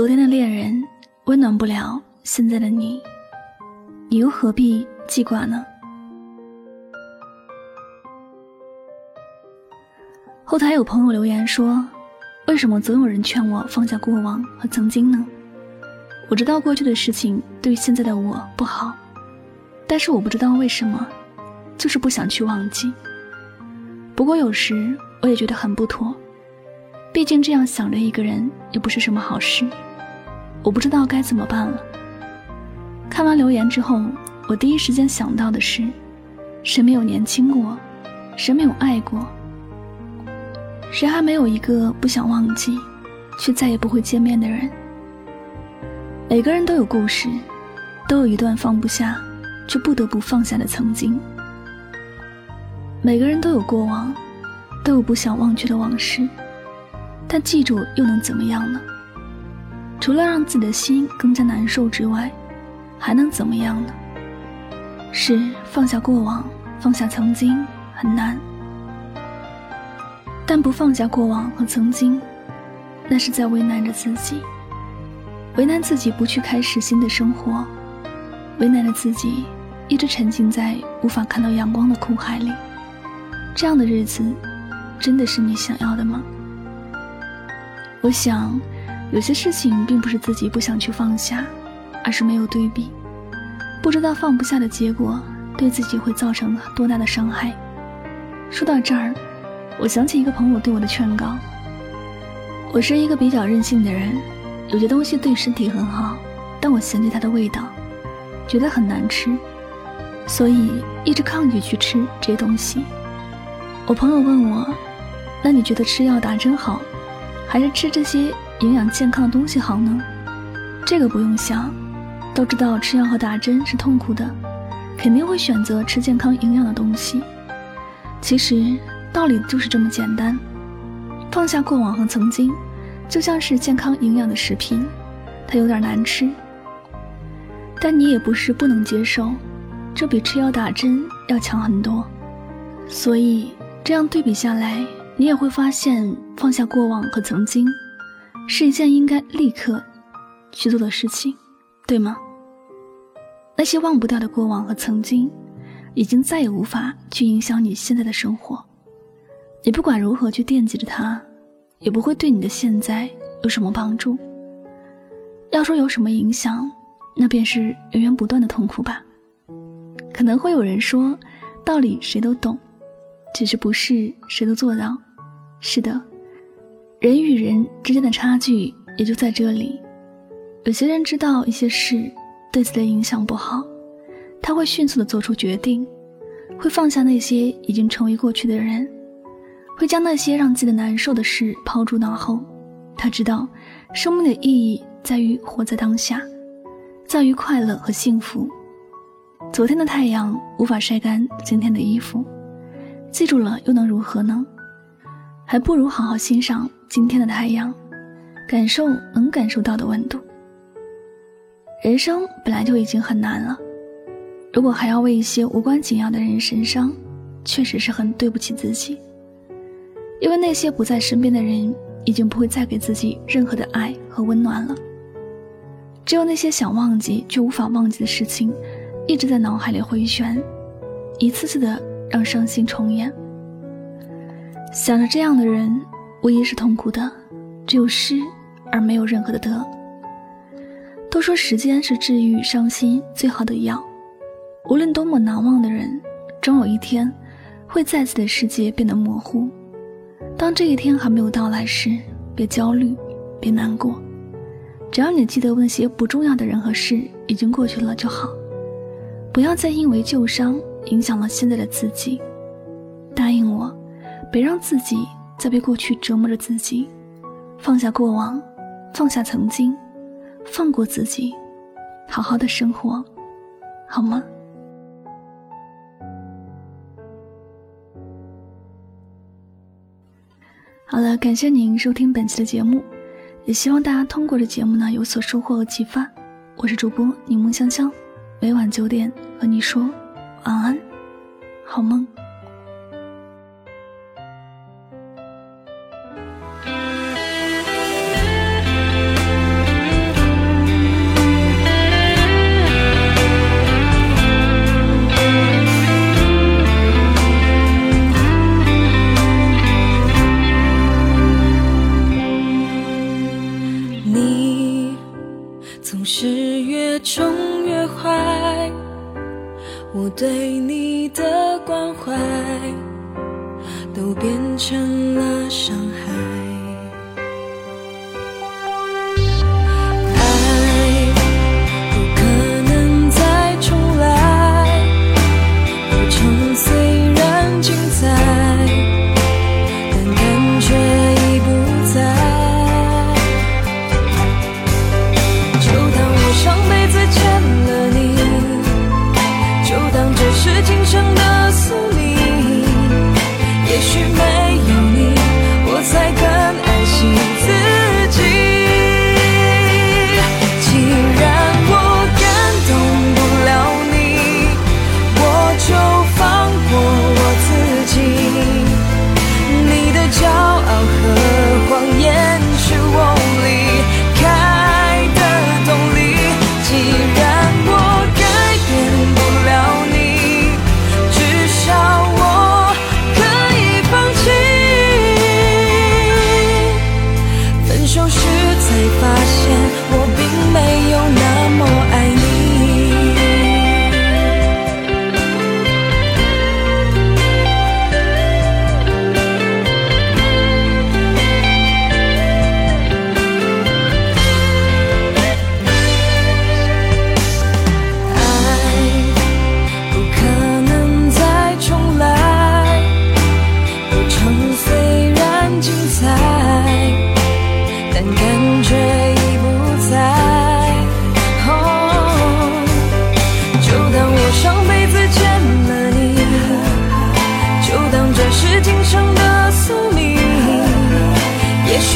昨天的恋人温暖不了现在的你，你又何必记挂呢？后台有朋友留言说：“为什么总有人劝我放下过往和曾经呢？”我知道过去的事情对现在的我不好，但是我不知道为什么，就是不想去忘记。不过有时我也觉得很不妥。毕竟这样想着一个人也不是什么好事，我不知道该怎么办了。看完留言之后，我第一时间想到的是：谁没有年轻过？谁没有爱过？谁还没有一个不想忘记，却再也不会见面的人？每个人都有故事，都有一段放不下，却不得不放下的曾经。每个人都有过往，都有不想忘却的往事。但记住又能怎么样呢？除了让自己的心更加难受之外，还能怎么样呢？是放下过往，放下曾经很难，但不放下过往和曾经，那是在为难着自己，为难自己不去开始新的生活，为难着自己一直沉浸在无法看到阳光的苦海里。这样的日子，真的是你想要的吗？我想，有些事情并不是自己不想去放下，而是没有对比，不知道放不下的结果对自己会造成多大的伤害。说到这儿，我想起一个朋友对我的劝告：我是一个比较任性的人，有些东西对身体很好，但我嫌弃它的味道，觉得很难吃，所以一直抗拒去吃这些东西。我朋友问我：“那你觉得吃药打针好？”还是吃这些营养健康的东西好呢？这个不用想，都知道吃药和打针是痛苦的，肯定会选择吃健康营养的东西。其实道理就是这么简单，放下过往和曾经，就像是健康营养的食品，它有点难吃，但你也不是不能接受，这比吃药打针要强很多。所以这样对比下来。你也会发现，放下过往和曾经，是一件应该立刻去做的事情，对吗？那些忘不掉的过往和曾经，已经再也无法去影响你现在的生活。你不管如何去惦记着它，也不会对你的现在有什么帮助。要说有什么影响，那便是源源不断的痛苦吧。可能会有人说，道理谁都懂，只是不是谁都做到。是的，人与人之间的差距也就在这里。有些人知道一些事对自己的影响不好，他会迅速的做出决定，会放下那些已经成为过去的人，会将那些让自己的难受的事抛诸脑后。他知道，生命的意义在于活在当下，在于快乐和幸福。昨天的太阳无法晒干今天的衣服，记住了又能如何呢？还不如好好欣赏今天的太阳，感受能感受到的温度。人生本来就已经很难了，如果还要为一些无关紧要的人神伤，确实是很对不起自己。因为那些不在身边的人，已经不会再给自己任何的爱和温暖了。只有那些想忘记却无法忘记的事情，一直在脑海里回旋，一次次的让伤心重演。想着这样的人，无疑是痛苦的，只有失而没有任何的得。都说时间是治愈伤心最好的药，无论多么难忘的人，终有一天会再次的世界变得模糊。当这一天还没有到来时，别焦虑，别难过，只要你记得那些不重要的人和事已经过去了就好，不要再因为旧伤影响了现在的自己。答应我，别让自己再被过去折磨着自己，放下过往，放下曾经，放过自己，好好的生活，好吗？好了，感谢您收听本期的节目，也希望大家通过这节目呢有所收获和启发。我是主播柠檬香香，每晚九点和你说晚安，好梦。对你的关怀，都变成了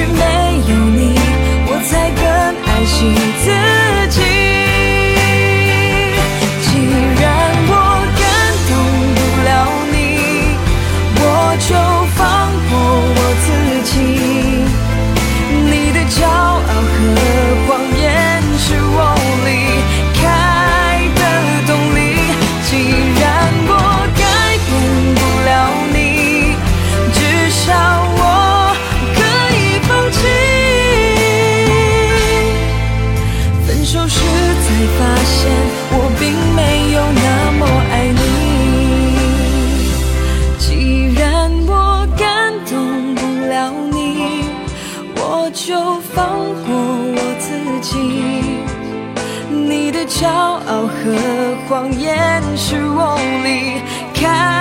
you made 就放过我自己。你的骄傲和谎言是我离开。